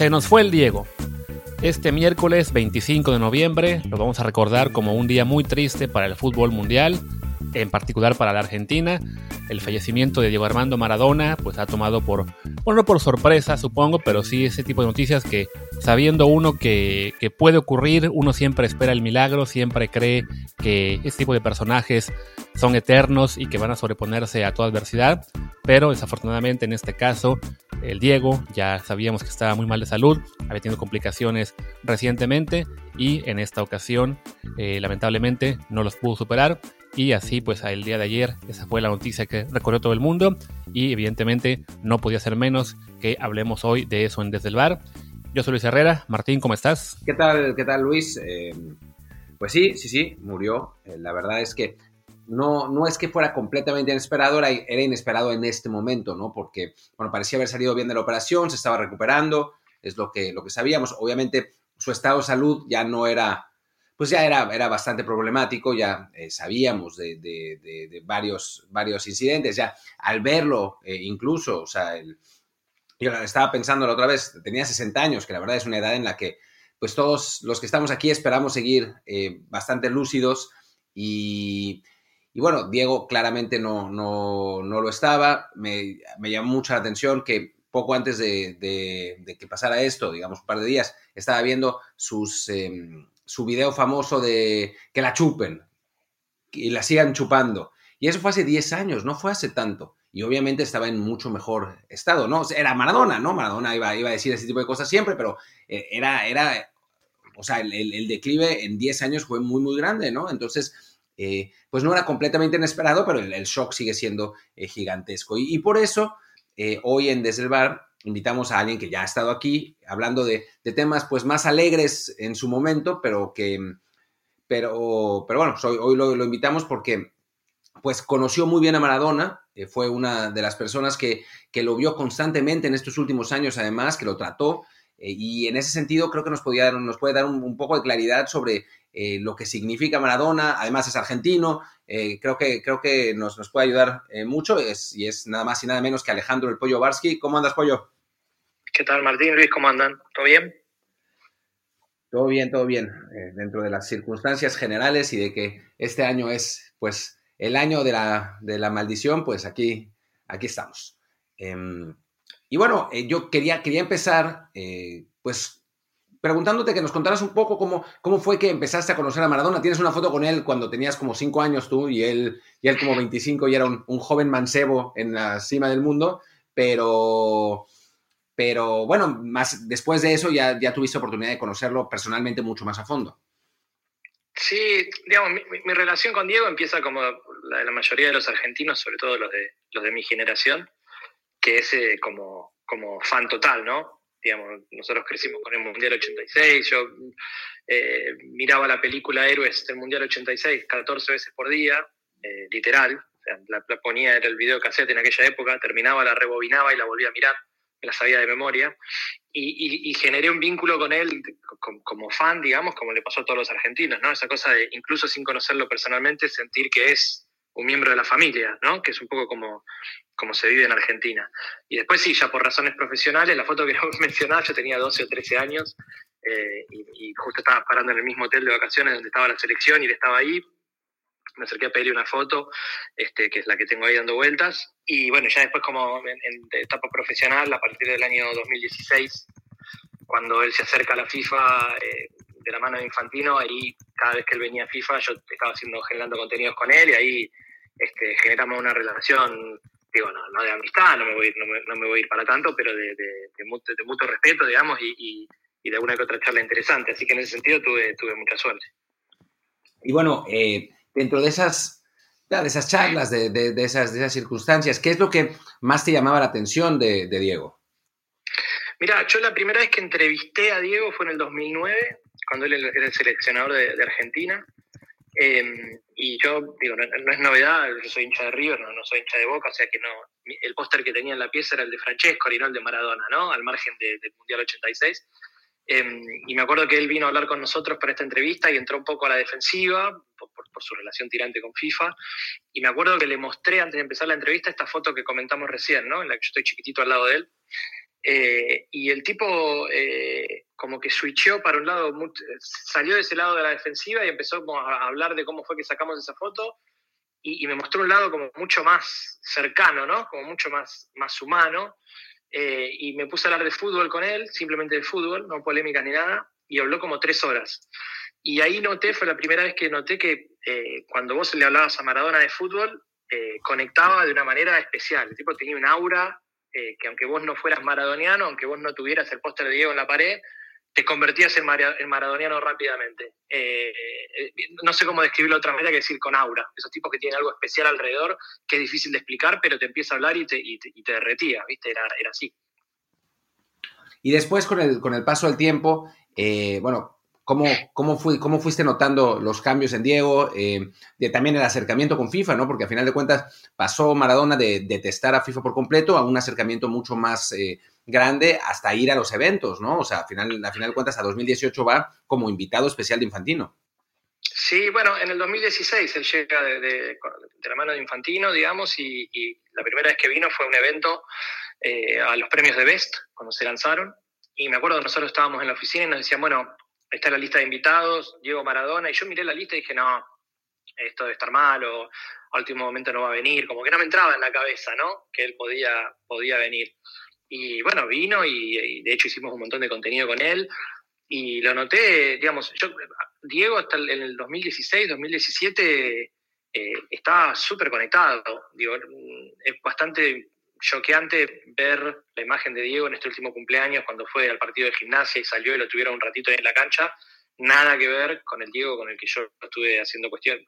Se nos fue el Diego. Este miércoles 25 de noviembre lo vamos a recordar como un día muy triste para el fútbol mundial, en particular para la Argentina. El fallecimiento de Diego Armando Maradona pues ha tomado por, bueno, no por sorpresa supongo, pero sí ese tipo de noticias que sabiendo uno que, que puede ocurrir, uno siempre espera el milagro, siempre cree que este tipo de personajes son eternos y que van a sobreponerse a toda adversidad, pero desafortunadamente en este caso el Diego ya sabíamos que estaba muy mal de salud, había tenido complicaciones recientemente y en esta ocasión eh, lamentablemente no los pudo superar y así pues el día de ayer esa fue la noticia que recorrió todo el mundo y evidentemente no podía ser menos que hablemos hoy de eso en Desde el Bar. Yo soy Luis Herrera. Martín, ¿cómo estás? ¿Qué tal, qué tal Luis? Eh, pues sí, sí, sí, murió. Eh, la verdad es que no, no es que fuera completamente inesperado, era, era, inesperado en este momento, ¿no? Porque, bueno, parecía haber salido bien de la operación, se estaba recuperando, es lo que, lo que sabíamos. Obviamente, su estado de salud ya no era, pues ya era, era bastante problemático, ya eh, sabíamos de, de, varios, varios incidentes, ya al verlo eh, incluso, o sea, yo estaba pensando la otra vez, tenía 60 años, que la verdad es una edad en la que, pues todos los que estamos aquí esperamos seguir eh, bastante lúcidos y y bueno, Diego claramente no, no, no lo estaba. Me, me, llamó mucho la atención que poco antes de, de, que pasara esto, digamos un par de días, estaba viendo sus, eh, su video famoso de que la chupen y la sigan chupando. Y eso fue hace 10 años, no fue hace tanto. Y obviamente estaba en mucho mejor estado, ¿no? era Maradona, ¿no? Maradona iba, iba a decir ese tipo de cosas siempre, pero eh, era, era o sea, el, el declive en 10 años fue muy, muy grande, ¿no? Entonces, eh, pues no era completamente inesperado, pero el, shock sigue siendo eh, gigantesco. Y, por eso, eh, hoy en Desde el Bar invitamos a alguien que ya ha estado aquí hablando de, temas pues más alegres en su momento, pero que, pero, pero bueno, hoy, hoy lo, invitamos porque pues conoció muy bien a Maradona, fue una de las personas que, que, lo vio constantemente en estos últimos años, además, que lo trató, y en ese sentido creo que nos, podía, nos puede dar un poco de claridad sobre eh, lo que significa Maradona, además es argentino, eh, creo que, creo que nos, nos puede ayudar eh, mucho es, y es nada más y nada menos que Alejandro el Pollo Barsky. ¿Cómo andas, Pollo? ¿Qué tal, Martín? Luis, ¿cómo andan? ¿Todo bien? Todo bien, todo bien, eh, dentro de las circunstancias generales y de que este año es, pues, el año de la, de la maldición, pues aquí, aquí estamos. Em, y bueno, eh, yo quería, quería empezar, eh, pues, preguntándote que nos contaras un poco cómo, cómo fue que empezaste a conocer a Maradona. Tienes una foto con él cuando tenías como 5 años tú y él, y él como 25 y era un, un, joven mancebo en la cima del mundo, pero, pero bueno, más después de eso ya, ya tuviste oportunidad de conocerlo personalmente mucho más a fondo. Sí, digamos, mi, mi relación con Diego empieza como la de la mayoría de los argentinos, sobre todo los de, los de mi generación, que es eh, como, como fan total, ¿no? Digamos, nosotros crecimos con el Mundial 86, yo eh, miraba la película Héroes del Mundial 86 14 veces por día, eh, literal, o sea, la, ponía, era el video cassette en aquella época, terminaba, la rebobinaba y la volvía a mirar, me la sabía de memoria, y generé un vínculo con él como, como, fan, digamos, como le pasó a todos los argentinos, ¿no? Esa cosa de, incluso sin conocerlo personalmente, sentir que es un miembro de la familia, ¿no? Que es un poco como, como se vive en Argentina. Y después sí, ya por razones profesionales, la foto que mencionaba, yo tenía 12 o 13 años eh, y, justo estaba parando en el mismo hotel de vacaciones donde estaba la selección y él estaba ahí. Me acerqué a pedirle una foto, este, que es la que tengo ahí dando vueltas. Y bueno, ya después como en, en etapa profesional, a partir del año 2016, cuando él se acerca a la FIFA eh, de la mano de Infantino, ahí cada vez que él venía a FIFA yo estaba haciendo, generando contenidos con él y ahí este, generamos una relación digo, no, no de amistad, no me voy, no me, no me voy a ir para tanto, pero de, de, de, mutuo, de mutuo, respeto, digamos, y, y, y, de alguna que otra charla interesante. Así que en ese sentido tuve, tuve mucha suerte. Y bueno, eh, dentro de esas, de esas charlas, de, de, esas, de esas circunstancias, ¿qué es lo que más te llamaba la atención de, Diego? Mira, yo la primera vez que entrevisté a Diego fue en el 2009, cuando él era el seleccionador de Argentina. Eh, y yo, digo, no, es novedad, yo soy hincha de River, no, no soy hincha de Boca, o sea que no, el póster que tenía en la pieza era el de Francesco y no el de Maradona, ¿no? Al margen de, del Mundial 86. Eh, y me acuerdo que él vino a hablar con nosotros para esta entrevista y entró un poco a la defensiva por, su relación tirante con FIFA. Y me acuerdo que le mostré antes de empezar la entrevista esta foto que comentamos recién, ¿no? En la que yo estoy chiquitito al lado de él. Eh, y el tipo eh, como que switchó para un lado, salió de ese lado de la defensiva y empezó a hablar de cómo fue que sacamos esa foto y, me mostró un lado como mucho más cercano, ¿no? Como mucho más, más humano. Eh, y me puse a hablar de fútbol con él, simplemente de fútbol, no polémica ni nada, y habló como tres horas. Y ahí noté, fue la primera vez que noté que cuando vos le hablabas a Maradona de fútbol, conectaba de una manera especial. El tipo tenía un aura eh, que aunque vos no fueras maradoniano, aunque vos no tuvieras el póster de Diego en la pared, te convertías en, maradoniano rápidamente. Eh, eh, no sé cómo describirlo de otra manera que decir con aura. Esos tipos que tienen algo especial alrededor que es difícil de explicar, pero te empieza a hablar y te, y te, derretía, ¿viste? Era, era, así. Y después, con el, con el paso del tiempo, bueno, ¿Cómo, cómo, ¿Cómo fuiste notando los cambios en Diego? Eh, también el acercamiento con FIFA, ¿no? Porque al final de cuentas pasó Maradona de, testar a FIFA por completo a un acercamiento mucho más eh, grande hasta ir a los eventos, ¿no? O sea, al final, al final de cuentas a 2018 va como invitado especial de Infantino. Sí, bueno, en el 2016 él llega de, la mano de Infantino, digamos, y, la primera vez que vino fue un evento eh, a los premios de Best, cuando se lanzaron. Y me acuerdo que nosotros estábamos en la oficina y nos decían, bueno, está la lista de invitados, Diego Maradona, y yo miré la lista y dije, no, esto debe estar mal, o a último momento no va a venir, como que no me entraba en la cabeza, ¿no? Que él podía, podía venir. Y bueno, vino y, de hecho hicimos un montón de contenido con él y lo noté, digamos, yo, Diego hasta en el 2016, 2017 eh, estaba súper conectado, digo, es bastante choqueante ver la imagen de Diego en este último cumpleaños cuando fue al partido de gimnasia y salió y lo tuvieron un ratito en la cancha. Nada que ver con el Diego con el que yo estuve haciendo cuestión,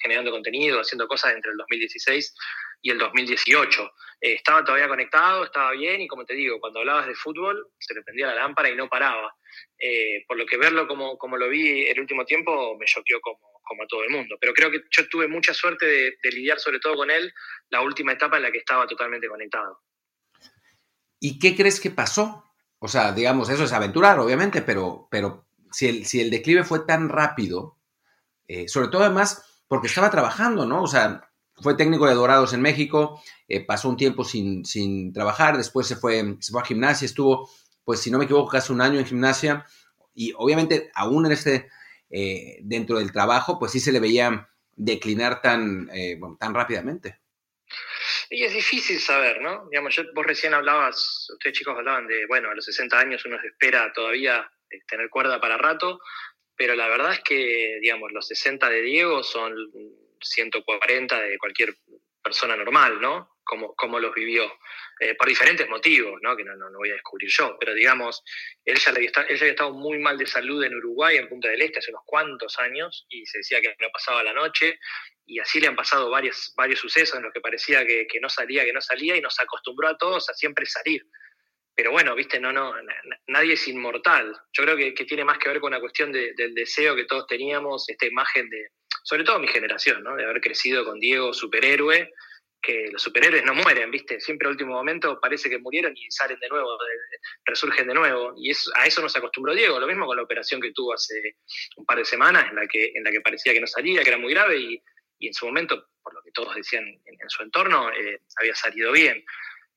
generando contenido, haciendo cosas entre el 2016 y el 2018. Eh, estaba todavía conectado, estaba bien y como te digo, cuando hablabas de fútbol se le prendía la lámpara y no paraba. Eh, por lo que verlo como, como lo vi el último tiempo me choqueó como, como a todo el mundo. Pero creo que yo tuve mucha suerte de, lidiar sobre todo con él la última etapa en la que estaba totalmente conectado. ¿Y qué crees que pasó? O sea, digamos, eso es aventurar, obviamente, pero, pero si, el, si el declive fue tan rápido, eh, sobre todo además porque estaba trabajando, ¿no? O sea, fue técnico de Dorados en México, eh, pasó un tiempo sin, sin, trabajar, después se fue, se fue a gimnasia, estuvo, pues si no me equivoco, casi un año en gimnasia, y obviamente aún en este eh, dentro del trabajo, pues sí se le veía declinar tan, eh, tan rápidamente. Y es difícil saber, ¿no? Digamos, vos recién hablabas, ustedes chicos hablaban de, bueno, a los 60 años uno espera todavía eh, tener cuerda para rato, pero la verdad es que, digamos, los 60 de Diego son 140 de cualquier persona normal, ¿no? Como, como los vivió. Eh, por diferentes motivos, ¿no? que no, no, voy a descubrir yo, pero digamos, él ya, había estado muy mal de salud en Uruguay, en Punta del Este, hace unos cuantos años, y se decía que no pasaba la noche, y así le han pasado varios, varios sucesos en los que parecía que, no salía, que no salía, y nos acostumbró a todos a siempre salir. Pero bueno, viste, no, no, nadie es inmortal. Yo creo que, tiene más que ver con una cuestión del deseo que todos teníamos, esta imagen de, sobre todo mi generación, ¿no? de haber crecido con Diego, superhéroe, que los superhéroes no mueren, ¿viste? Siempre al último momento parece que murieron y salen de nuevo, resurgen de nuevo. Y a eso nos acostumbró Diego. Lo mismo con la operación que tuvo hace un par de semanas, en la que, en la que parecía que no salía, que era muy grave, y, en su momento, por lo que todos decían en, su entorno, eh, había salido bien.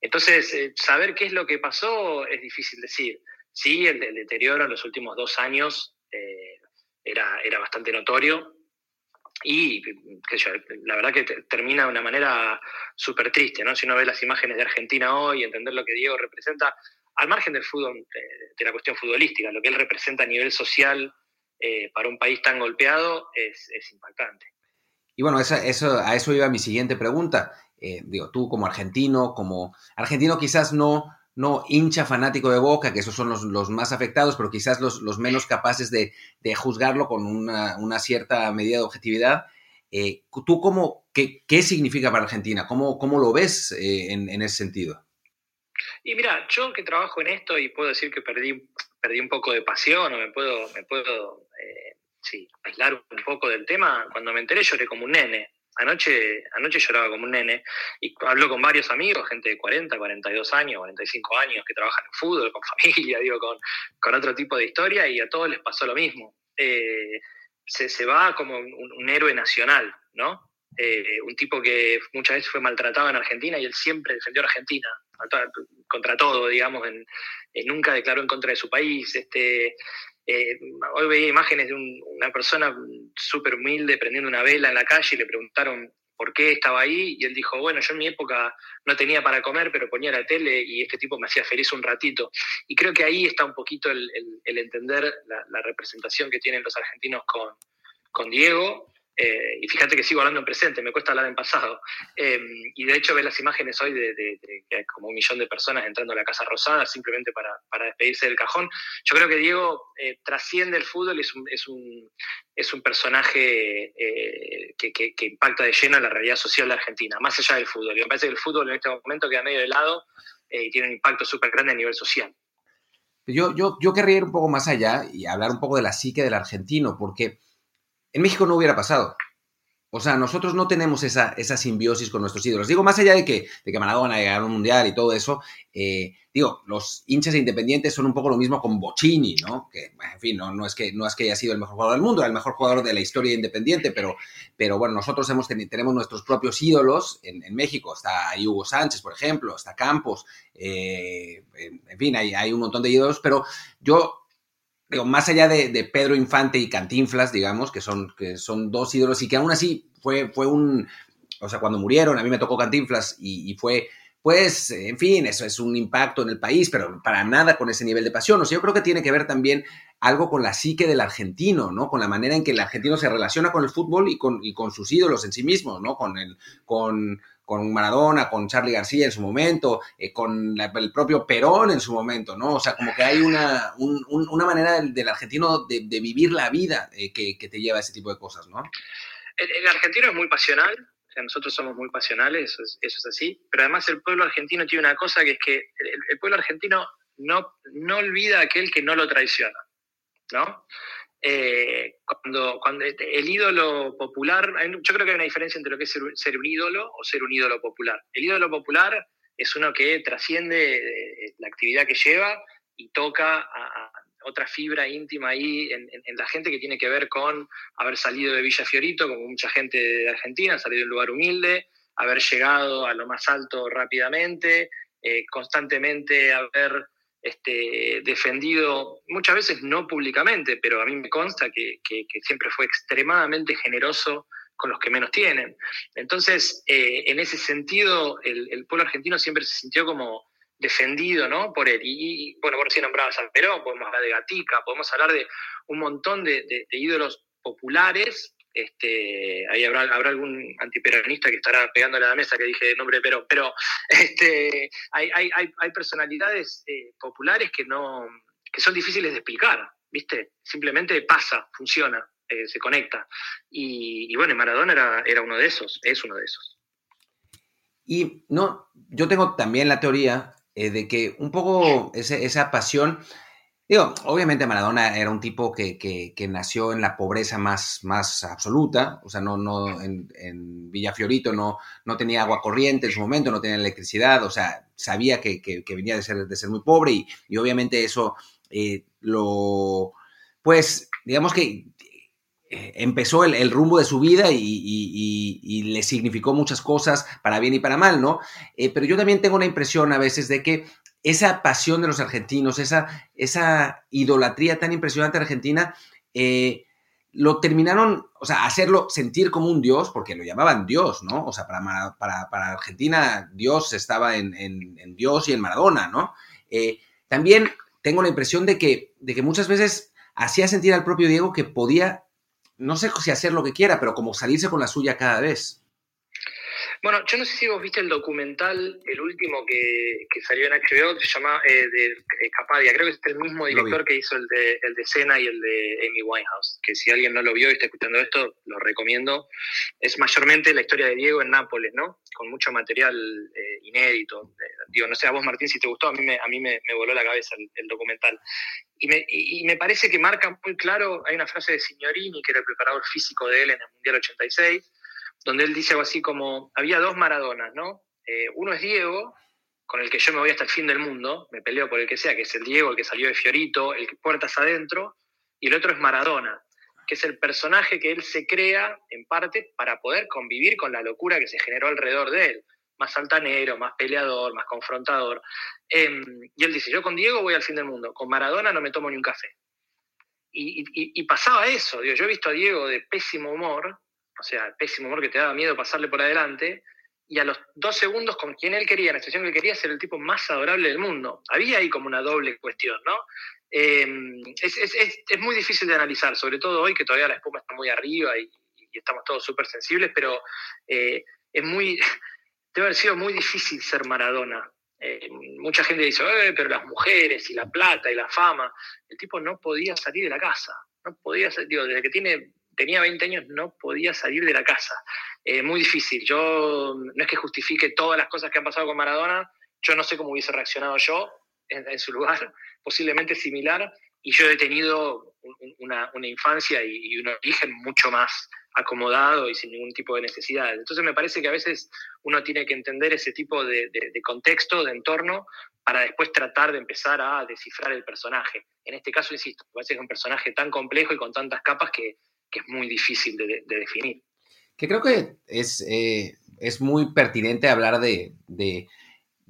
Entonces, eh, saber qué es lo que pasó es difícil decir. Sí, el, deterioro en los últimos dos años eh, era, era bastante notorio, y la verdad que termina de una manera súper triste, ¿no? Si uno ve las imágenes de Argentina hoy, entender lo que Diego representa, al margen del fútbol, de, la cuestión futbolística, lo que él representa a nivel social eh, para un país tan golpeado es, impactante. Y bueno, eso, a eso iba mi siguiente pregunta. Eh, digo, tú como argentino, como argentino quizás no, no hincha fanático de Boca, que esos son los, más afectados, pero quizás los, menos capaces de, juzgarlo con una, cierta medida de objetividad. Eh, ¿Tú cómo, qué, qué, significa para Argentina? ¿Cómo, cómo lo ves eh, en, ese sentido? Y mira, yo que trabajo en esto y puedo decir que perdí, perdí un poco de pasión o me puedo, me puedo eh, aislar un poco del tema, cuando me enteré lloré como un nene. Anoche, anoche lloraba como un nene y hablo con varios amigos, gente de 40, 42 años, 45 años que trabajan en fútbol, con familia, digo, con, con otro tipo de historia y a todos les pasó lo mismo. Eh, se, se, va como un, héroe nacional, ¿no? Eh, un tipo que muchas veces fue maltratado en Argentina y él siempre defendió a Argentina. contra todo, digamos, en, nunca declaró en contra de su país. Este, eh, hoy veía imágenes de una persona súper humilde prendiendo una vela en la calle y le preguntaron por qué estaba ahí y él dijo, bueno, yo en mi época no tenía para comer, pero ponía la tele y este tipo me hacía feliz un ratito. Y creo que ahí está un poquito el, entender la, representación que tienen los argentinos con, con Diego eh, y fíjate que sigo hablando en presente, me cuesta hablar en pasado. Em, y de hecho ves las imágenes hoy de, que como un millón de personas entrando a la Casa Rosada simplemente para, despedirse del cajón. Yo creo que Diego eh, trasciende el fútbol es un, es un, es un personaje eh, que, impacta de lleno en la realidad social de Argentina, más allá del fútbol. Y me parece que el fútbol en este momento queda medio de lado y tiene un impacto súper grande a nivel social. Yo, yo, yo querría ir un poco más allá y hablar un poco de la psique del argentino, porque en México no hubiera pasado. O sea, nosotros no tenemos esa, esa simbiosis con nuestros ídolos. Digo, más allá de que, de que Maradona un mundial y todo eso, eh, digo, los hinchas independientes son un poco lo mismo con Bocini, ¿no? Que, en fin, no, no, es que, no es que haya sido el mejor jugador del mundo, era el mejor jugador de la historia independiente, pero, pero bueno, nosotros hemos tenemos nuestros propios ídolos en, México. Está Hugo Sánchez, por ejemplo, está Campos, eh, en, fin, hay, hay un montón de ídolos, pero yo digo, más allá de, Pedro Infante y Cantinflas, digamos, que son, que son dos ídolos y que aún así fue, fue un, o sea, cuando murieron, a mí me tocó Cantinflas y, fue, pues, en fin, eso es un impacto en el país, pero para nada con ese nivel de pasión. O sea, yo creo que tiene que ver también algo con la psique del argentino, ¿no? Con la manera en que el argentino se relaciona con el fútbol y con, y con sus ídolos en sí mismos, ¿no? Con, el, con, con Maradona, con Charlie García en su momento, eh, con el propio Perón en su momento, ¿no? O sea, como que hay una, una manera del, argentino de, vivir la vida eh, que, te lleva a ese tipo de cosas, ¿no? El, argentino es muy pasional, o sea, nosotros somos muy pasionales, eso es, así, pero además el pueblo argentino tiene una cosa que es que el, pueblo argentino no, no olvida a aquel que no lo traiciona, ¿no? Eh, cuando, cuando el ídolo popular, yo creo que hay una diferencia entre lo que es ser, un ídolo o ser un ídolo popular. El ídolo popular es uno que trasciende eh, la actividad que lleva y toca a, otra fibra íntima ahí en, la gente que tiene que ver con haber salido de Villa Fiorito, como mucha gente de Argentina, salido de un lugar humilde, haber llegado a lo más alto rápidamente, eh, constantemente haber este, defendido, muchas veces no públicamente, pero a mí me consta que, siempre fue extremadamente generoso con los que menos tienen. Entonces, eh, en ese sentido, el, pueblo argentino siempre se sintió como defendido ¿no? por él. Y, bueno, por si nombraba San Perón, podemos hablar de Gatica, podemos hablar de un montón de ídolos populares este, ahí habrá, habrá algún antiperonista que estará pegándole a la mesa que dije nombre Perón, pero este, hay, hay, hay personalidades eh, populares que, no, que son difíciles de explicar, ¿viste? Simplemente pasa, funciona, eh, se conecta. Y, bueno, Maradona era, era uno de esos, es uno de esos. Y no, yo tengo también la teoría eh, de que un poco esa pasión Digo, obviamente Maradona era un tipo que, que, nació en la pobreza más, más absoluta, o sea, no, no en, en Villafiorito no, no tenía agua corriente en su momento, no tenía electricidad, o sea, sabía que, que venía de ser, de ser muy pobre y, y obviamente eso eh, lo, pues, digamos que eh, empezó el, el, rumbo de su vida y, y, le significó muchas cosas para bien y para mal, ¿no? Eh, pero yo también tengo una impresión a veces de que esa pasión de los argentinos, esa, esa idolatría tan impresionante Argentina, eh, lo terminaron, o sea, hacerlo sentir como un dios, porque lo llamaban dios, ¿no? O sea, para, para, Argentina Dios estaba en, en, Dios y en Maradona, ¿no? Eh, también tengo la impresión de que, de que muchas veces hacía sentir al propio Diego que podía, no sé si hacer lo que quiera, pero como salirse con la suya cada vez. Bueno, yo no sé si vos viste el documental, el último que, salió en HBO, que se llama eh, de eh, Capadia. Creo que es el mismo director que hizo el de, el de Cena y el de Amy Winehouse. Que si alguien no lo vio y está escuchando esto, lo recomiendo. Es mayormente la historia de Diego en Nápoles, ¿no? Con mucho material eh, inédito. digo, no sé a vos, Martín, si te gustó, a mí me, a mí me, voló la cabeza el, documental. Y me, y me, parece que marca muy claro, hay una frase de Signorini, que era el preparador físico de él en el Mundial 86, donde él dice algo así como, había dos Maradonas, ¿no? Eh, uno es Diego, con el que yo me voy hasta el fin del mundo, me peleo por el que sea, que es el Diego, el que salió de Fiorito, el que puertas adentro, y el otro es Maradona, que es el personaje que él se crea en parte para poder convivir con la locura que se generó alrededor de él. más altanero, más peleador, más confrontador. Em, y él dice, yo con Diego voy al fin del mundo, con Maradona no me tomo ni un café. Y, pasaba eso, yo he visto a Diego de pésimo humor, o sea, pésimo humor que te daba miedo pasarle por adelante, y a los dos segundos con quien él quería, en la situación que quería, ser el tipo más adorable del mundo. Había ahí como una doble cuestión, ¿no? Em, es, muy difícil de analizar, sobre todo hoy que todavía la espuma está muy arriba y, estamos todos súper sensibles, pero eh, es muy, debe haber sido muy difícil ser Maradona. Eh, mucha gente dice, eh, pero las mujeres y la plata y la fama. El tipo no podía salir de la casa, no podía salir, digo, desde que tiene, tenía 20 años no podía salir de la casa. muy difícil. Yo no es que justifique todas las cosas que han pasado con Maradona, yo no sé cómo hubiese reaccionado yo en su lugar, posiblemente similar, y yo he tenido una, infancia y, un origen mucho más acomodado y sin ningún tipo de necesidad. Entonces me parece que a veces uno tiene que entender ese tipo de, contexto, de entorno, para después tratar de empezar a descifrar el personaje. En este caso, insisto, parece que es un personaje tan complejo y con tantas capas que, es muy difícil de, definir. Que creo que es, eh, es muy pertinente hablar de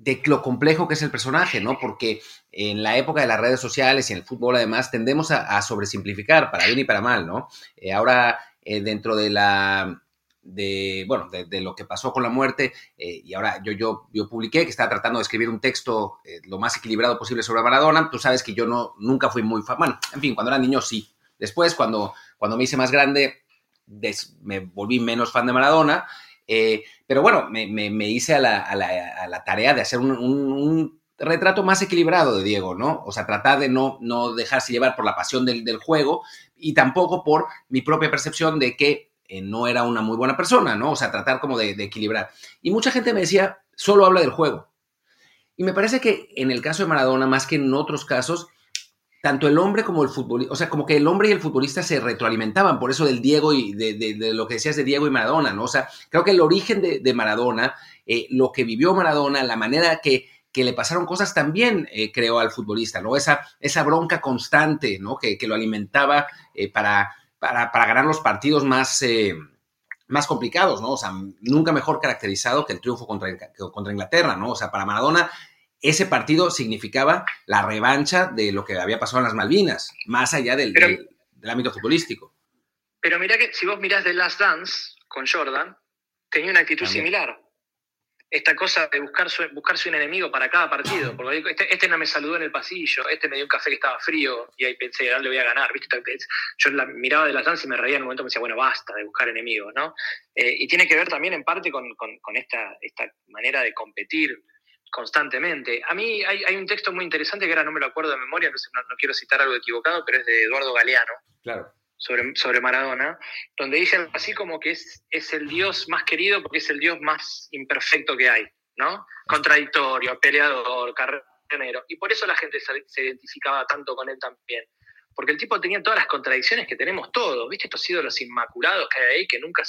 de lo complejo que es el personaje, ¿no? Porque en la época de las redes sociales y en el fútbol además tendemos a, sobresimplificar para bien y para mal, ¿no? Eh, ahora eh, dentro de la de bueno de, lo que pasó con la muerte y ahora yo, yo yo publiqué que estaba tratando de escribir un texto lo más equilibrado posible sobre Maradona tú sabes que yo no nunca fui muy fan bueno en fin cuando era niño sí después cuando cuando me hice más grande me volví menos fan de Maradona eh, pero bueno, me, hice a la, tarea de hacer un, retrato más equilibrado de Diego, ¿no? O sea, tratar de no, no dejarse llevar por la pasión del, juego y tampoco por mi propia percepción de que eh, no era una muy buena persona, ¿no? O sea, tratar como de, de equilibrar. Y mucha gente me decía, solo habla del juego. Y me parece que en el caso de Maradona, más que en otros casos, tanto el hombre como el futbolista, o sea, como que el hombre y el futbolista se retroalimentaban, por eso del Diego y de, lo que decías de Diego y Maradona, ¿no? O sea, creo que el origen de, Maradona, eh, lo que vivió Maradona, la manera que, que le pasaron cosas también eh, creó al futbolista, ¿no? Esa, esa bronca constante, ¿no? Que, lo alimentaba eh, para, para, para, ganar los partidos más, más complicados, ¿no? O sea, nunca mejor caracterizado que el triunfo contra, contra Inglaterra, ¿no? O sea, para Maradona ese partido significaba la revancha de lo que había pasado en las Malvinas, más allá del, del, ámbito futbolístico. Pero mira que si vos mirás The Last Dance con Jordan, tenía una actitud similar. Esta cosa de buscarse, buscarse un enemigo para cada partido. Porque este, este, no me saludó en el pasillo, este me dio un café que estaba frío y ahí pensé, ahora le voy a ganar. ¿viste? Yo la miraba de las Dance y me reía en un momento, me decía, bueno, basta de buscar enemigos. ¿no? Eh, y tiene que ver también en parte con, con, esta, esta manera de competir constantemente. A mí hay, un texto muy interesante que ahora no me lo acuerdo de memoria, no, no, quiero citar algo equivocado, pero es de Eduardo Galeano. Claro. Sobre, sobre Maradona, donde dice así como que es, es el Dios más querido porque es el Dios más imperfecto que hay, ¿no? Contradictorio, peleador, carrero, y por eso la gente se identificaba tanto con él también porque el tipo tenía todas las contradicciones que tenemos todos, ¿viste? Estos ídolos inmaculados que hay ahí, que nunca,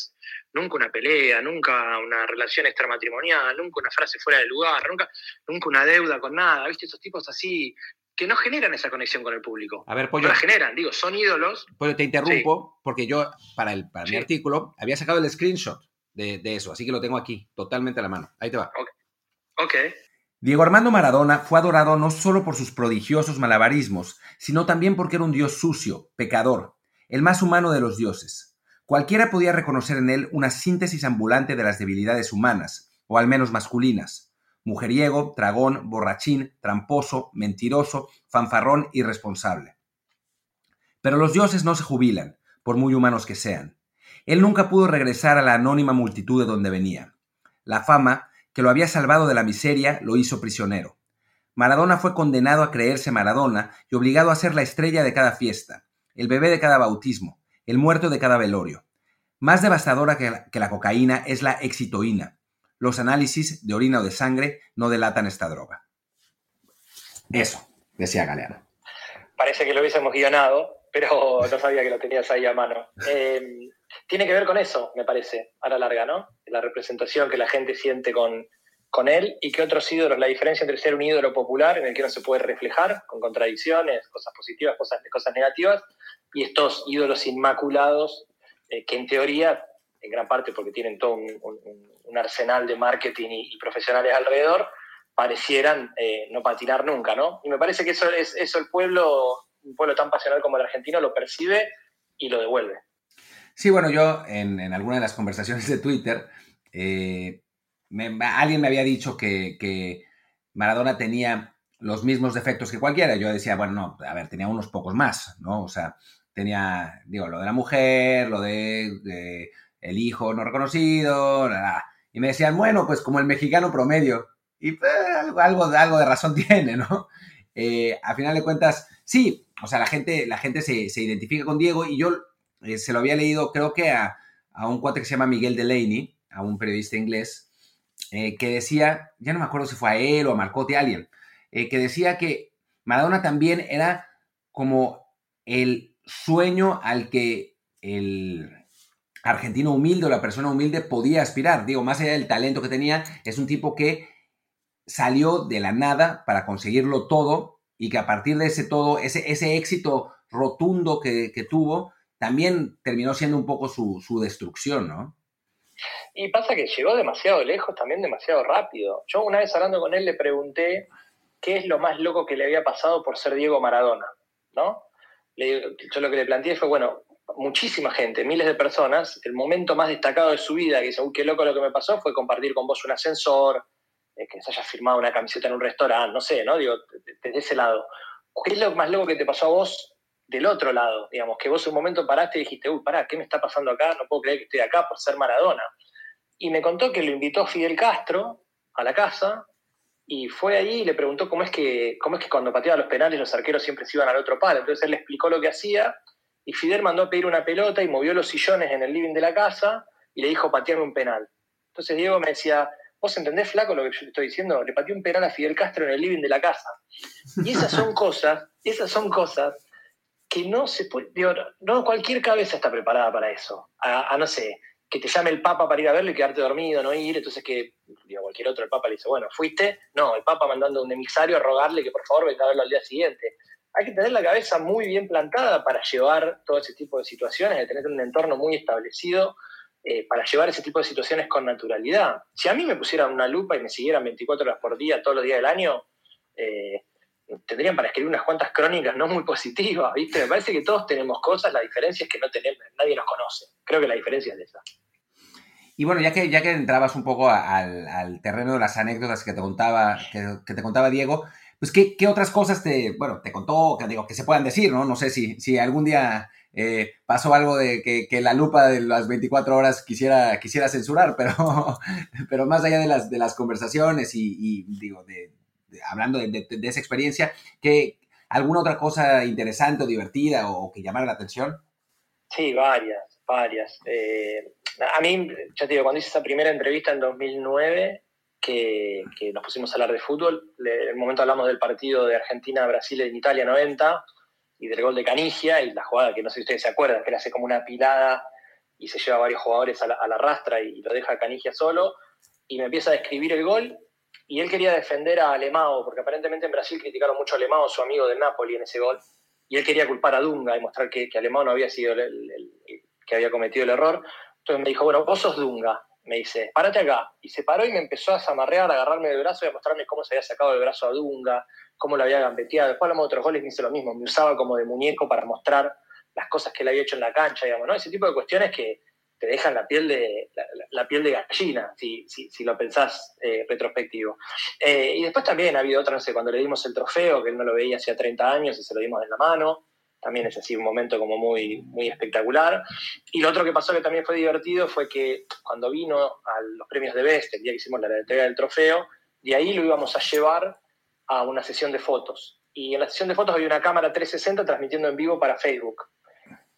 nunca una pelea, nunca una relación extramatrimonial, nunca una frase fuera de lugar, nunca, nunca una deuda con nada, ¿viste? Estos tipos así que no generan esa conexión con el público. A ver, Pollo. No la generan, digo, son ídolos. Pollo, te interrumpo, porque yo, para, el, para mi artículo, había sacado el screenshot de, eso, así que lo tengo aquí, totalmente a la mano. Ahí te va. Ok. okay. Diego Armando Maradona fue adorado no solo por sus prodigiosos malabarismos, sino también porque era un dios sucio, pecador, el más humano de los dioses. Cualquiera podía reconocer en él una síntesis ambulante de las debilidades humanas, o al menos masculinas. Mujeriego, dragón, borrachín, tramposo, mentiroso, fanfarrón, irresponsable. Pero los dioses no se jubilan, por muy humanos que sean. Él nunca pudo regresar a la anónima multitud de donde venía. La fama que lo había salvado de la miseria, lo hizo prisionero. Maradona fue condenado a creerse Maradona y obligado a ser la estrella de cada fiesta, el bebé de cada bautismo, el muerto de cada velorio. Más devastadora que la, cocaína es la exitoína. Los análisis de orina o de sangre no delatan esta droga. Eso, decía Galeano. Parece que lo hubiésemos guionado, pero no sabía que lo tenías ahí a mano. Eh, tiene que ver con eso, me parece, a la larga, ¿no? La representación que la gente siente con, con él y que otros ídolos, la diferencia entre ser un ídolo popular en el que no se puede reflejar, con contradicciones, cosas positivas, cosas, cosas negativas, y estos ídolos inmaculados eh, que en teoría en gran parte porque tienen todo un, arsenal de marketing y, profesionales alrededor, parecieran eh, no patinar nunca, ¿no? Y me parece que eso es eso el pueblo, un pueblo tan pasional como el argentino, lo percibe y lo devuelve. Sí, bueno, yo en, en alguna de las conversaciones de Twitter, eh, alguien me había dicho que, que, Maradona tenía los mismos defectos que cualquiera. Yo decía, bueno, no, a ver, tenía unos pocos más, ¿no? O sea, tenía, digo, lo de la mujer, lo de, el hijo no reconocido, y me decían, bueno, pues como el mexicano promedio. Y pues, algo, algo, de razón tiene, ¿no? Eh, a final de cuentas, sí, o sea, la gente, la gente se, se identifica con Diego y yo eh, se lo había leído, creo que a, a, un cuate que se llama Miguel Delaney, a un periodista inglés, eh, que decía, ya no me acuerdo si fue a él o a Marcote, alguien, que decía que Maradona también era como el sueño al que el argentino humilde o la persona humilde podía aspirar. Digo, más allá del talento que tenía, es un tipo que salió de la nada para conseguirlo todo y que a partir de ese todo, ese, ese éxito rotundo que, tuvo, también terminó siendo un poco su, su destrucción, ¿no? Y pasa que llegó demasiado lejos, también demasiado rápido. Yo una vez hablando con él le pregunté qué es lo más loco que le había pasado por ser Diego Maradona, ¿no? yo lo que le planteé fue, bueno, muchísima gente, miles de personas, el momento más destacado de su vida, que uy, qué loco lo que me pasó, fue compartir con vos un ascensor, que se haya firmado una camiseta en un restaurante, no sé, ¿no? Digo, desde ese lado. ¿Qué es lo más loco que te pasó a vos del otro lado? Digamos, que vos un momento paraste y dijiste, uy, pará, ¿qué me está pasando acá? No puedo creer que estoy acá por ser Maradona. Y me contó que lo invitó Fidel Castro a la casa y fue ahí y le preguntó cómo es que, cómo es que cuando pateaba los penales los arqueros siempre se iban al otro palo. Entonces él le explicó lo que hacía y Fidel mandó a pedir una pelota y movió los sillones en el living de la casa y le dijo patearme un penal. Entonces Diego me decía, ¿vos entendés, flaco, lo que yo estoy diciendo? Le pateé un penal a Fidel Castro en el living de la casa. Y esas son cosas, esas son cosas que no se puede, no cualquier cabeza está preparada para eso. a no sé, que te llame el Papa para ir a verlo y quedarte dormido, no ir, entonces que digo, cualquier otro, el Papa le dice, bueno, ¿fuiste? No, el Papa mandando un emisario a rogarle que por favor venga a verlo al día siguiente. Hay que tener la cabeza muy bien plantada para llevar todo ese tipo de situaciones, de tener un entorno muy establecido eh, para llevar ese tipo de situaciones con naturalidad. Si a mí me pusieran una lupa y me siguieran 24 horas por día, todos los días del año, eh, tendrían para escribir unas cuantas crónicas no muy positivas, ¿viste? Me parece que todos tenemos cosas, la diferencia es que no tenemos, nadie nos conoce. Creo que la diferencia es esa. Y bueno, ya que, ya que entrabas un poco al, terreno de las anécdotas que te contaba, que, te contaba Diego, pues ¿qué, otras cosas te, bueno, te contó, que, digo, que se puedan decir, ¿no? No sé si, si algún día eh, pasó algo de que, la lupa de las 24 horas quisiera, quisiera censurar, pero, pero más allá de las, de las conversaciones y, digo, de, hablando de, esa experiencia, ¿qué, ¿alguna otra cosa interesante o divertida o que llamara la atención? Sí, varias, varias. Eh, a mí, ya te digo, cuando hice esa primera entrevista en 2009, que, nos pusimos a hablar de fútbol, en el momento hablamos del partido de Argentina-Brasil en Italia 90 y del gol de Canigia y la jugada que no sé si ustedes se acuerdan, que le hace como una pilada y se lleva a varios jugadores a la, rastra y lo deja a Canigia solo y me empieza a describir el gol y él quería defender a Alemão, porque aparentemente en Brasil criticaron mucho a Alemão, su amigo del Napoli, en ese gol, y él quería culpar a Dunga y mostrar que, que no había sido el, que había cometido el error. Entonces me dijo, bueno, vos sos Dunga. Me dice, párate acá. Y se paró y me empezó a zamarrear, a agarrarme del brazo y a mostrarme cómo se había sacado el brazo a Dunga, cómo lo había gambeteado. Después hablamos de otros goles me hice lo mismo. Me usaba como de muñeco para mostrar las cosas que él había hecho en la cancha, digamos, ¿no? Ese tipo de cuestiones que te dejan la piel de, la, piel de gallina, si, si, lo pensás eh, retrospectivo. Eh, y después también ha habido otra, no sé, cuando le dimos el trofeo, que él no lo veía hacía 30 años y se lo dimos en la mano también es así un momento como muy, muy espectacular. Y lo otro que pasó que también fue divertido fue que cuando vino a los premios de Best, el día que hicimos la entrega del trofeo, de ahí lo íbamos a llevar a una sesión de fotos. Y en la sesión de fotos había una cámara 360 transmitiendo en vivo para Facebook.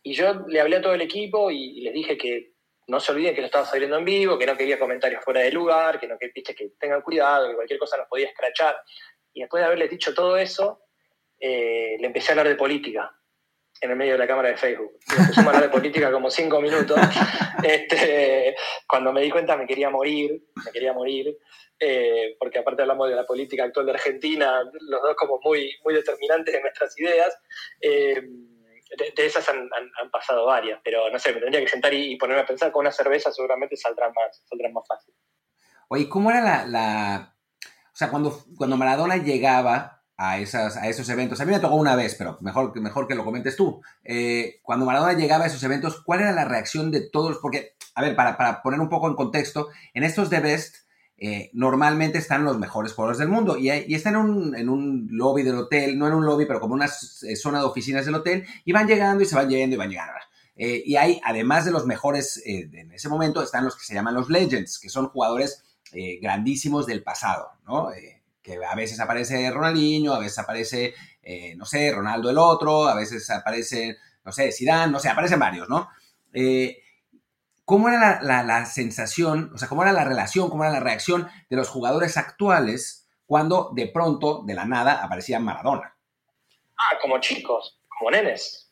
Y yo le hablé a todo el equipo y, les dije que no se olviden que lo estaba saliendo en vivo, que no quería comentarios fuera de lugar, que no que, que tengan cuidado, que cualquier cosa nos podía escrachar. Y después de haberles dicho todo eso, eh, le empecé a hablar de política en el medio de la cámara de Facebook. Me pusimos a hablar de política como cinco minutos. Este, cuando me di cuenta me quería morir, me quería morir, eh, porque aparte hablamos de la política actual de Argentina, los dos como muy, muy determinantes de nuestras ideas. Eh, de, esas han, pasado varias, pero no sé, me tendría que sentar y, ponerme a pensar con una cerveza seguramente saldrán más, saldrán más fácil. Oye, ¿cómo era la, la... O sea, cuando, cuando Maradona llegaba a, esas, a esos eventos, a mí me tocó una vez, pero mejor, mejor que lo comentes tú, eh, cuando Maradona llegaba a esos eventos, ¿cuál era la reacción de todos? Porque, a ver, para, poner un poco en contexto, en estos The Best eh, normalmente están los mejores jugadores del mundo y, están en un, lobby del hotel, no en un lobby, pero como una eh, zona de oficinas del hotel, y van llegando y se van yendo y van llegando. Y hay, además de los mejores en ese momento, están los que se llaman los Legends, que son jugadores grandísimos del pasado, ¿no? Que a veces aparece Ronaldinho, a veces aparece, no sé, Ronaldo el otro, a veces aparece, no sé, Zidane, no sé, aparecen varios, ¿no? ¿Cómo era la, sensación, o sea, cómo era la relación, cómo era la reacción de los jugadores actuales cuando de pronto, de la nada, aparecía Maradona? Ah, como chicos, como nenes,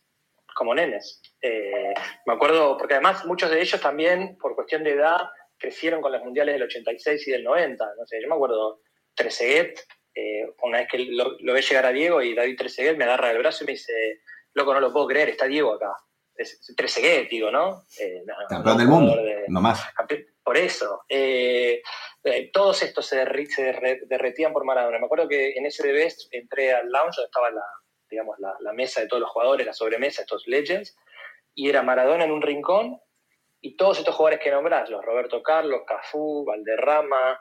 como nenes. Eh, me acuerdo, porque además muchos de ellos también, por cuestión de edad, crecieron con los mundiales del 86 y del 90. No sé, yo me acuerdo, Trezeguet, eh, una vez que lo, lo, ve llegar a Diego y David Trezeguet me agarra el brazo y me dice, loco, no lo puedo creer, está Diego acá. Trezeguet, digo, ¿no? Eh, campeón del mundo, no más. Por eso. Eh, eh, todos estos se, derretían por Maradona. Me acuerdo que en ese Best entré al lounge donde estaba la, digamos, la, mesa de todos los jugadores, la sobremesa, estos legends, y era Maradona en un rincón y todos estos jugadores que nombrás, los Roberto Carlos, Cafú, Valderrama,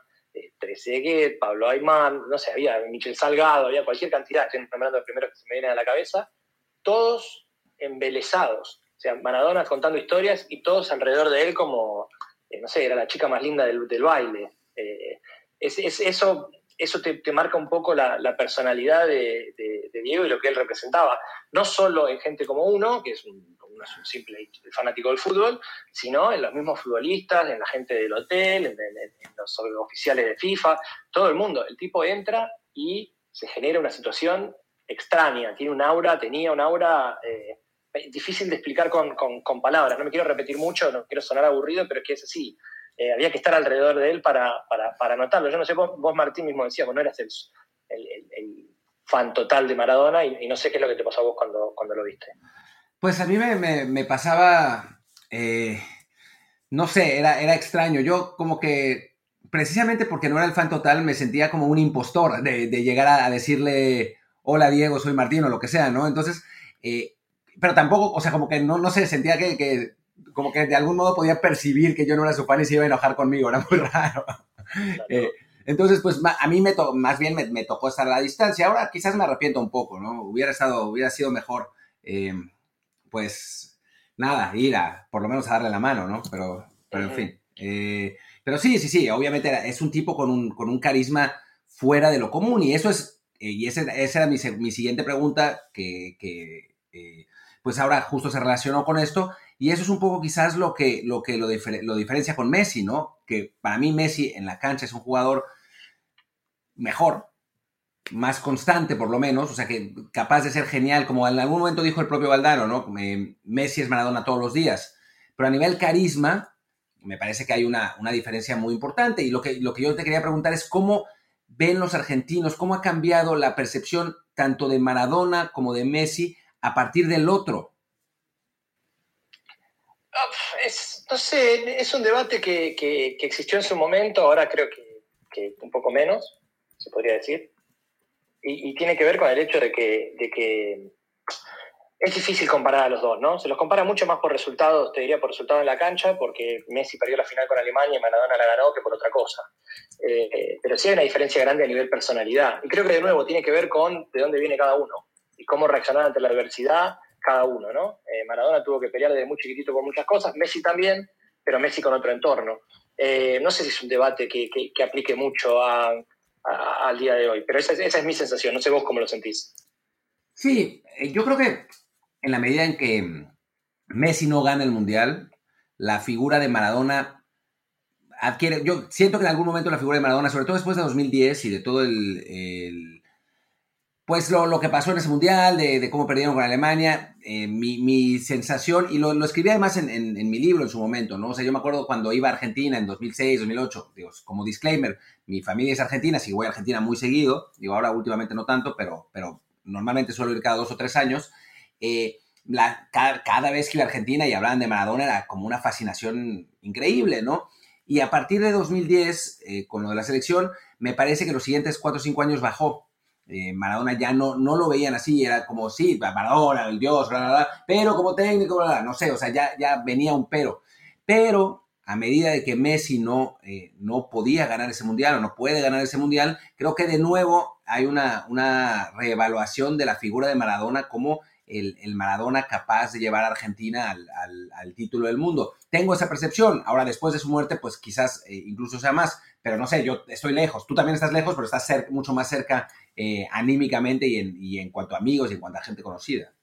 Trezeguet, Pablo Aymán, no sé, había Michel Salgado, había cualquier cantidad, estoy nombrando los primeros que se me vienen a la cabeza, todos embelesados. O sea, Maradona contando historias y todos alrededor de él como, eh, no sé, era la chica más linda del, baile. Eh, es, eso eso te, marca un poco la, personalidad de, Diego y lo que él representaba. No solo en gente como uno, que es un, simple fanático del fútbol, sino en los mismos futbolistas, en la gente del hotel, en, los oficiales de FIFA, todo el mundo. El tipo entra y se genera una situación extraña, tiene un aura, tenía un aura eh, difícil de explicar con, palabras. No me quiero repetir mucho, no quiero sonar aburrido, pero es que es así. Eh, había que estar alrededor de él para, para, notarlo. Yo no sé, vos, Martín mismo decías, vos no eras el, fan total de Maradona y, no sé qué es lo que te pasó a vos cuando, cuando lo viste. Pues a mí me, pasaba, eh, no sé, era, era extraño. Yo como que, precisamente porque no era el fan total, me sentía como un impostor de, llegar a, decirle, hola Diego, soy Martín o lo que sea, ¿no? Entonces, eh, pero tampoco, o sea, como que no, no sé, sentía que, como que de algún modo podía percibir que yo no era su fan y se iba a enojar conmigo, era muy raro. Eh, entonces, pues a mí me más bien me, tocó estar a la distancia. Ahora quizás me arrepiento un poco, ¿no? Hubiera estado, hubiera sido mejor, eh, pues nada, ir a, por lo menos a darle la mano, ¿no? Pero, pero en fin. Eh, pero sí, sí, sí, obviamente es un tipo con un, con un carisma fuera de lo común y eso es, y esa era mi, mi, siguiente pregunta que, que pues ahora justo se relacionó con esto. Y eso es un poco quizás lo que lo, que lo, diferencia con Messi, ¿no? Que para mí Messi en la cancha es un jugador mejor, más constante por lo menos, o sea que capaz de ser genial, como en algún momento dijo el propio Valdano, ¿no? Messi es Maradona todos los días, pero a nivel carisma me parece que hay una, una diferencia muy importante y lo que, lo que yo te quería preguntar es cómo ven los argentinos, cómo ha cambiado la percepción tanto de Maradona como de Messi a partir del otro? Es, no sé, es un debate que, existió en su momento, ahora creo que, un poco menos, se podría decir. Y, tiene que ver con el hecho de que, de que es difícil comparar a los dos, ¿no? Se los compara mucho más por resultados, te diría por resultados en la cancha, porque Messi perdió la final con Alemania y Maradona la ganó que por otra cosa. Eh, pero sí hay una diferencia grande a nivel personalidad. Y creo que de nuevo tiene que ver con de dónde viene cada uno y cómo reaccionar ante la adversidad cada uno, ¿no? Eh, Maradona tuvo que pelear desde muy chiquitito por muchas cosas, Messi también, pero Messi con otro entorno. Eh, no sé si es un debate que, aplique mucho al día de hoy, pero esa, es mi sensación, no sé vos cómo lo sentís. Sí, eh, yo creo que en la medida en que Messi no gana el Mundial, la figura de Maradona adquiere, yo siento que en algún momento la figura de Maradona, sobre todo después de 2010 y de todo el pues lo, que pasó en ese mundial, de, cómo perdieron con Alemania, eh, mi, sensación, y lo, escribí además en, mi libro en su momento, ¿no? O sea, yo me acuerdo cuando iba a Argentina en 2006, 2008, digo, como disclaimer, mi familia es argentina, si voy a Argentina muy seguido, digo, ahora últimamente no tanto, pero, pero normalmente suelo ir cada dos o tres años. Eh, cada, vez que iba a Argentina y hablaban de Maradona era como una fascinación increíble, ¿no? Y a partir de 2010, eh, con lo de la selección, me parece que los siguientes 4 o 5 años bajó. Eh, Maradona ya no, no lo veían así, era como, sí, Maradona, el dios, pero como técnico, no sé, o sea, ya, ya venía un pero. Pero a medida de que Messi no, eh, no podía ganar ese mundial o no puede ganar ese mundial, creo que de nuevo hay una, una reevaluación de la figura de Maradona como el, Maradona capaz de llevar a Argentina al, título del mundo. Tengo esa percepción. Ahora, después de su muerte, pues quizás eh, incluso sea más. Pero no sé, yo estoy lejos. Tú también estás lejos, pero estás mucho más cerca eh, anímicamente y en, y en cuanto a amigos y en cuanto a gente conocida.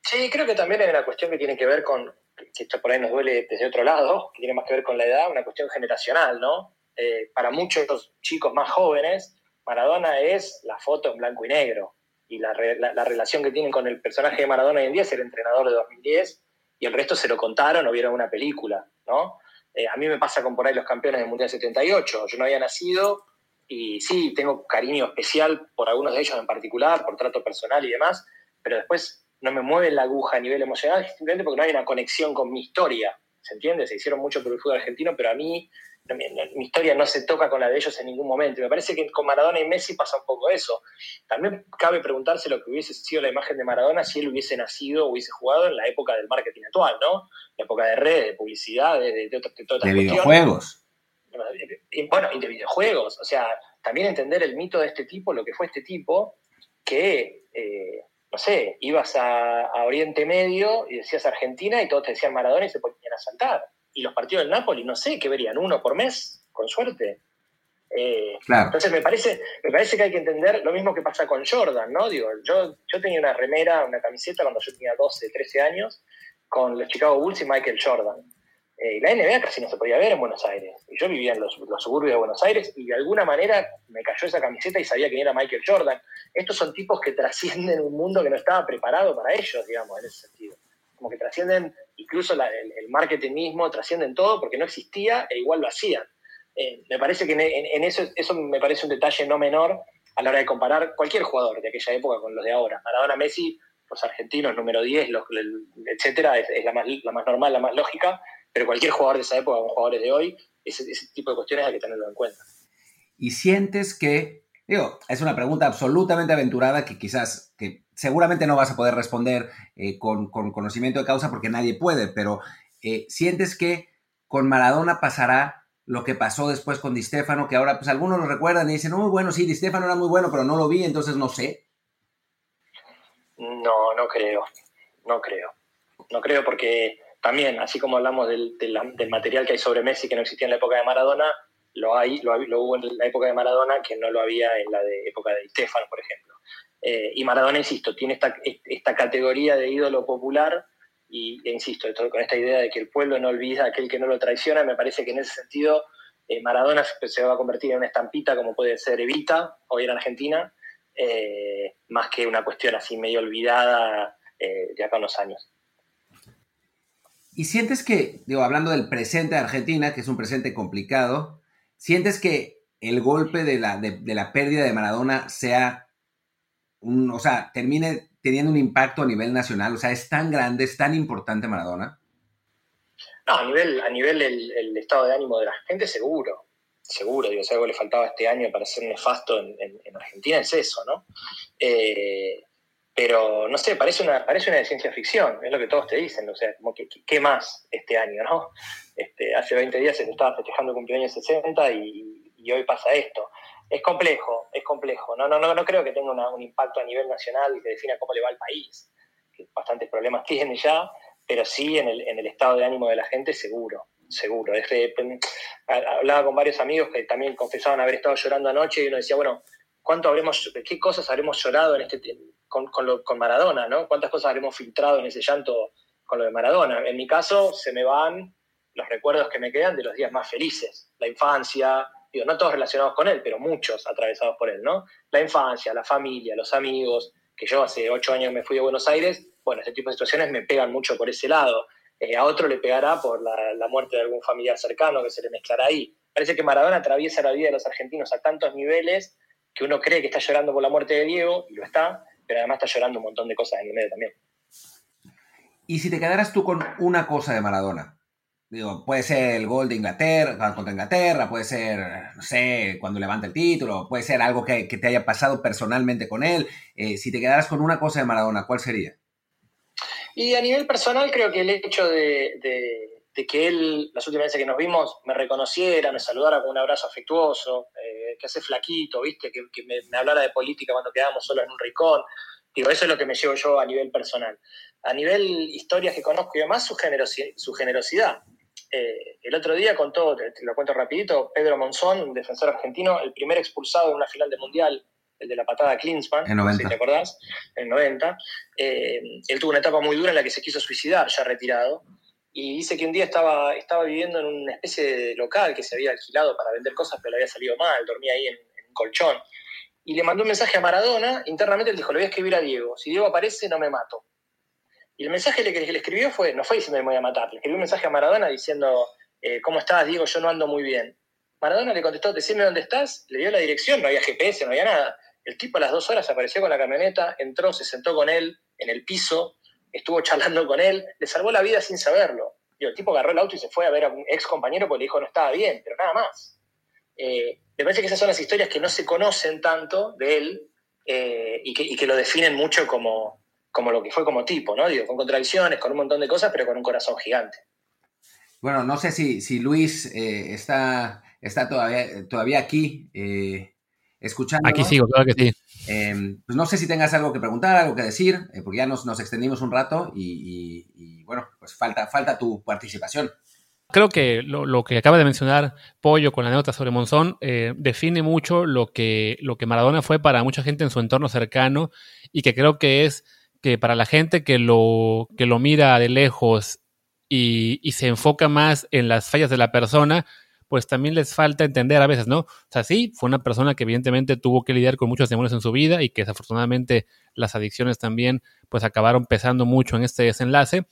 Sí, creo que también hay una cuestión que tiene que ver con, que esto por ahí nos duele desde otro lado, que tiene más que ver con la edad, una cuestión generacional, ¿no? Eh, para muchos chicos más jóvenes, Maradona es la foto en blanco y negro y la, relación que tienen con el personaje de Maradona hoy en día es el entrenador de 2010 y el resto se lo contaron o vieron una película, ¿no? Eh, a mí me pasa con por ahí los campeones del Mundial 78, yo no había nacido y sí, tengo cariño especial por algunos de ellos en particular, por trato personal y demás, pero después no me mueve la aguja a nivel emocional, simplemente porque no hay una conexión con mi historia, ¿se entiende? Se hicieron mucho por el fútbol argentino, pero a mí mi, historia no se toca con la de ellos en ningún momento. Y me parece que con Maradona y Messi pasa un poco eso. También cabe preguntarse lo que hubiese sido la imagen de Maradona si él hubiese nacido o hubiese jugado en la época del marketing actual, ¿no? La época de redes, de publicidad, de, de, de, de videojuegos. Bueno, y de videojuegos. O sea, también entender el mito de este tipo, lo que fue este tipo, que eh, no sé, ibas a, Oriente Medio y decías Argentina y todos te decían Maradona y se ponían a saltar. Y los partidos del Napoli, no sé, ¿qué verían? ¿Uno por mes? Con suerte. Eh, entonces me parece, me parece que hay que entender lo mismo que pasa con Jordan, ¿no? Digo, yo, yo tenía una remera, una camiseta cuando yo tenía 12, 13 años, con los Chicago Bulls y Michael Jordan. Eh, la NBA casi no se podía ver en Buenos Aires. Y yo vivía en los, suburbios de Buenos Aires y de alguna manera me cayó esa camiseta y sabía quién era Michael Jordan. Estos son tipos que trascienden un mundo que no estaba preparado para ellos, digamos, en ese sentido. Como que trascienden incluso el, marketing mismo, trascienden todo porque no existía e igual lo hacían. Eh, me parece que en, eso, eso me parece un detalle no menor a la hora de comparar cualquier jugador de aquella época con los de ahora. Maradona, Messi, los argentinos, número 10, los, etcétera, es, la, más, la más normal, la más lógica pero cualquier jugador de esa época o jugadores de hoy, ese, tipo de cuestiones hay que tenerlo en cuenta. Y sientes que, digo, es una pregunta absolutamente aventurada que quizás, que seguramente no vas a poder responder eh, con, conocimiento de causa porque nadie puede, pero eh, sientes que con Maradona pasará lo que pasó después con Di Stefano, que ahora pues algunos lo recuerdan y dicen, no, bueno, sí, Di Stefano era muy bueno, pero no lo vi, entonces no sé. No, no creo, no creo. No creo porque también, así como hablamos del, material que hay sobre Messi que no existía en la época de Maradona, lo, hay, lo, hubo en la época de Maradona que no lo había en la de época de Stefano, por ejemplo. Eh, y Maradona, insisto, tiene esta, categoría de ídolo popular y, e insisto, con esta idea de que el pueblo no olvida a aquel que no lo traiciona, me parece que en ese sentido eh, Maradona se va a convertir en una estampita como puede ser Evita hoy en Argentina, eh, más que una cuestión así medio olvidada de acá unos años. Y sientes que, digo, hablando del presente de Argentina, que es un presente complicado, sientes que el golpe de la, de, la pérdida de Maradona sea un, o sea, termine teniendo un impacto a nivel nacional, o sea, es tan grande, es tan importante Maradona. No, a nivel, a nivel el, estado de ánimo de la gente, seguro, seguro, digo, si algo le faltaba este año para ser nefasto en, en Argentina es eso, ¿no? Eh, pero no sé, parece una, parece una de ciencia ficción, es lo que todos te dicen, o sea, como que, ¿qué más este año, no? Este, hace 20 días se estaba festejando el cumpleaños 60 y, y, hoy pasa esto. Es complejo, es complejo. No, no, no, no creo que tenga un impacto a nivel nacional que defina cómo le va al país, que bastantes problemas tiene ya, pero sí en el, en el estado de ánimo de la gente seguro, seguro. hablaba con varios amigos que también confesaban haber estado llorando anoche y uno decía, bueno, ¿cuánto habremos, qué cosas habremos llorado en este con, con, Maradona, ¿no? ¿Cuántas cosas habremos filtrado en ese llanto con lo de Maradona? En mi caso, se me van los recuerdos que me quedan de los días más felices, la infancia, digo, no todos relacionados con él, pero muchos atravesados por él, ¿no? La infancia, la familia, los amigos, que yo hace ocho años me fui a Buenos Aires, bueno, este tipo de situaciones me pegan mucho por ese lado. Eh, a otro le pegará por la, la, muerte de algún familiar cercano que se le mezclará ahí. Parece que Maradona atraviesa la vida de los argentinos a tantos niveles que uno cree que está llorando por la muerte de Diego, y lo está, pero además está llorando un montón de cosas en el medio también. Y si te quedaras tú con una cosa de Maradona, digo, puede ser el gol de Inglaterra contra Inglaterra, puede ser, no sé, cuando levanta el título, puede ser algo que, te haya pasado personalmente con él. Eh, si te quedaras con una cosa de Maradona, ¿cuál sería? Y a nivel personal, creo que el hecho de, que él, las últimas veces que nos vimos, me reconociera, me saludara con un abrazo afectuoso, eh, que hace flaquito, ¿viste? Que, me, hablara de política cuando quedábamos solos en un rincón. Digo, eso es lo que me llevo yo a nivel personal. A nivel historias que conozco y demás, su, su generosidad. Eh, el otro día contó, te, lo cuento rapidito, Pedro Monzón, un defensor argentino, el primer expulsado en una final de Mundial, el de la patada a Klinsmann, en si te acordás, en el 90. Eh, él tuvo una etapa muy dura en la que se quiso suicidar, ya retirado, y dice que un día estaba, estaba viviendo en una especie de local que se había alquilado para vender cosas, pero le había salido mal, dormía ahí en, un colchón. Y le mandó un mensaje a Maradona, internamente él dijo, le voy a escribir a Diego, si Diego aparece no me mato. Y el mensaje que le escribió fue, no fue diciendo me voy a matar, le escribió un mensaje a Maradona diciendo, eh, ¿cómo estás, Diego? Yo no ando muy bien. Maradona le contestó, decime dónde estás, le dio la dirección, no había GPS, no había nada. El tipo a las dos horas apareció con la camioneta, entró, se sentó con él en el piso, estuvo charlando con él, le salvó la vida sin saberlo. Y el tipo agarró el auto y se fue a ver a un ex compañero porque le dijo no estaba bien, pero nada más. Eh, me parece que esas son las historias que no se conocen tanto de él eh, y que lo definen mucho como, como lo que fue como tipo, ¿no? Digo, con contradicciones, con un montón de cosas, pero con un corazón gigante. Bueno, no sé si, si Luis eh, está, está todavía, todavía aquí eh, escuchando. Aquí sigo, claro que sí. Em, pues no sé si tengas algo que preguntar, algo que decir, eh, porque ya nos, extendimos un rato y, bueno, pues falta, falta tu participación. Creo que lo, que acaba de mencionar Pollo con la anécdota sobre Monzón define mucho lo que, lo que Maradona fue para mucha gente en su entorno cercano y que creo que es que para la gente que lo, que lo mira de lejos y, se enfoca más en las fallas de la persona, pues también les falta entender a veces, ¿no? O sea, sí, fue una persona que evidentemente tuvo que lidiar con muchos demonios en su vida y que desafortunadamente las adicciones también pues acabaron pesando mucho en este desenlace,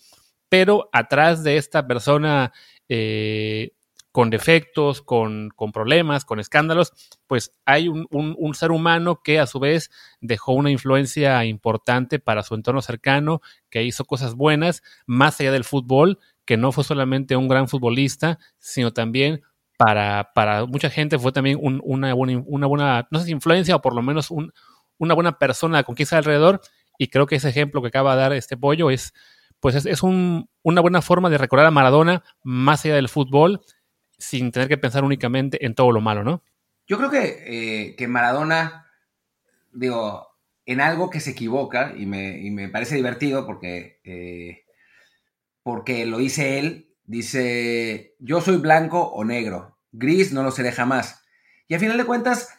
pero atrás de esta persona eh, con defectos, con, problemas, con escándalos, pues hay un, ser humano que a su vez dejó una influencia importante para su entorno cercano, que hizo cosas buenas, más allá del fútbol, que no fue solamente un gran futbolista, sino también para, para mucha gente fue también una, buena, una buena, no sé influencia o por lo menos una buena persona con quien alrededor. Y creo que ese ejemplo que acaba de dar este pollo es, pues es, es una buena forma de recordar a Maradona más allá del fútbol sin tener que pensar únicamente en todo lo malo, ¿no? Yo creo que, eh, Maradona, digo, en algo que se equivoca, y me, parece divertido porque, eh, porque lo dice él, dice, yo soy blanco o negro, gris no lo seré jamás. Y a final de cuentas,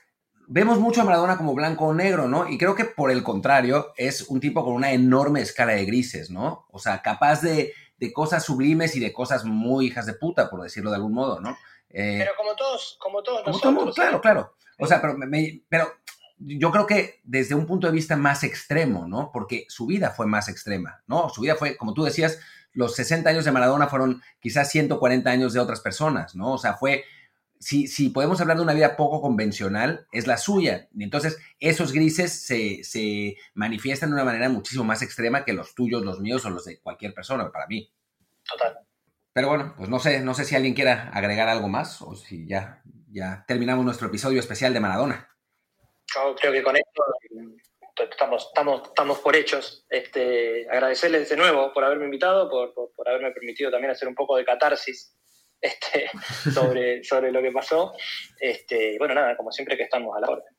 vemos mucho a Maradona como blanco o negro, ¿no? Y creo que por el contrario, es un tipo con una enorme escala de grises, ¿no? O sea, capaz de, de cosas sublimes y de cosas muy hijas de puta, por decirlo de algún modo, ¿no? Eh, pero como todos, como todos nosotros. claro, claro. O sea, pero, pero yo creo que desde un punto de vista más extremo, ¿no? Porque su vida fue más extrema, ¿no? Su vida fue, como tú decías, los 60 años de Maradona fueron quizás 140 años de otras personas, ¿no? O sea, fue si, podemos hablar de una vida poco convencional, es la suya. Y entonces esos grises se, manifiestan de una manera muchísimo más extrema que los tuyos, los míos o los de cualquier persona, para mí. Total. Pero bueno, pues no sé, no sé si alguien quiera agregar algo más o si ya, ya terminamos nuestro episodio especial de Maradona. Yo creo que con esto estamos, estamos, estamos por hechos. Este, agradecerles de nuevo por haberme invitado, por, por haberme permitido también hacer un poco de catarsis este, sobre, sobre lo que pasó. Este, bueno, nada, como siempre que estamos a la orden.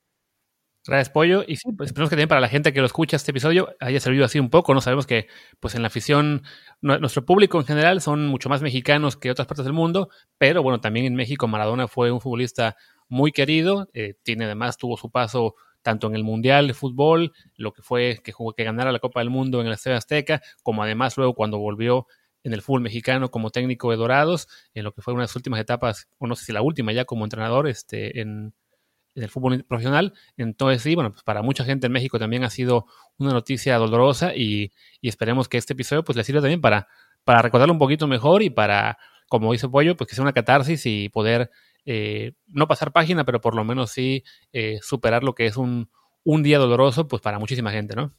Gracias, Pollo. Y sí, pues esperemos que también para la gente que lo escucha este episodio haya servido así un poco. No sabemos que, pues en la afición, nuestro público en general son mucho más mexicanos que otras partes del mundo, pero bueno, también en México Maradona fue un futbolista muy querido. Eh, tiene además, tuvo su paso tanto en el Mundial de Fútbol, lo que fue que jugó que ganara la Copa del Mundo en el Estadio Azteca, como además luego cuando volvió en el fútbol mexicano como técnico de Dorados, en lo que fue una de las últimas etapas, o no sé si la última ya como entrenador este, en, el fútbol profesional. Entonces, sí, bueno, pues para mucha gente en México también ha sido una noticia dolorosa y, esperemos que este episodio pues le sirva también para, para recordarlo un poquito mejor y para, como dice Pollo, pues que sea una catarsis y poder eh, no pasar página, pero por lo menos sí eh, superar lo que es un, un día doloroso pues para muchísima gente, ¿no?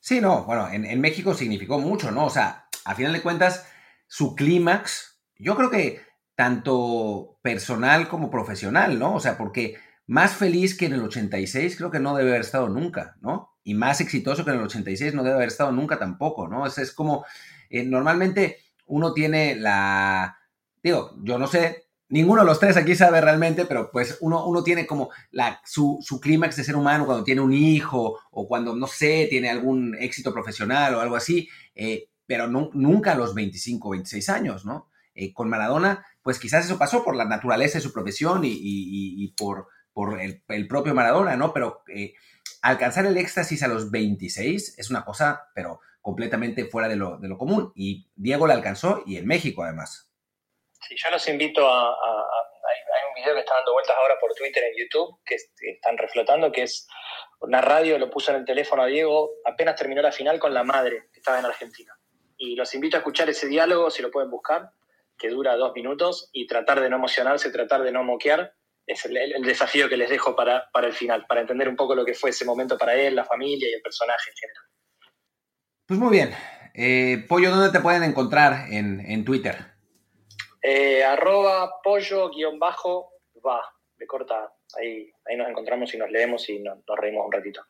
Sí, no, bueno, en, México significó mucho, ¿no? O sea, a final de cuentas, su clímax, yo creo que tanto personal como profesional, ¿no? O sea, porque más feliz que en el 86 creo que no debe haber estado nunca, ¿no? Y más exitoso que en el 86 no debe haber estado nunca tampoco, ¿no? Es, es como, eh, normalmente uno tiene la, digo, yo no sé, ninguno de los tres aquí sabe realmente, pero pues uno, uno tiene como la, su, su clímax de ser humano cuando tiene un hijo o cuando, no sé, tiene algún éxito profesional o algo así, eh, pero nunca a los 25 o 26 años, ¿no? Eh, con Maradona, pues quizás eso pasó por la naturaleza de su profesión y, por, por el, propio Maradona, ¿no? Pero eh, alcanzar el éxtasis a los 26 es una cosa, pero completamente fuera de lo, de lo común. Y Diego la alcanzó y en México además. Sí, yo los invito a, hay, un video que está dando vueltas ahora por Twitter en YouTube que, están reflotando, que es una radio, lo puso en el teléfono a Diego, apenas terminó la final con la madre que estaba en Argentina y los invito a escuchar ese diálogo, si lo pueden buscar, que dura dos minutos, y tratar de no emocionarse, tratar de no moquear. Es el, desafío que les dejo para, para, el final, para entender un poco lo que fue ese momento para él, la familia y el personaje en general. Pues muy bien. Eh, Pollo, ¿dónde te pueden encontrar en, Twitter? Eh, arroba pollo-va, de corta. Ahí, ahí nos encontramos y nos leemos y nos reímos un ratito.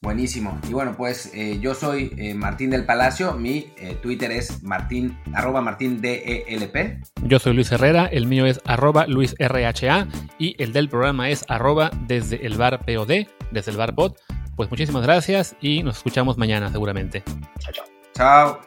Buenísimo. Y bueno, pues eh, yo soy eh, Martín del Palacio. Mi eh, Twitter es martín, arroba martín DELP. Yo soy Luis Herrera. El mío es arroba Luis RHA. Y el del programa es arroba desde el bar POD, desde el bar bot. Pues muchísimas gracias y nos escuchamos mañana seguramente. Chao, chao. Chao.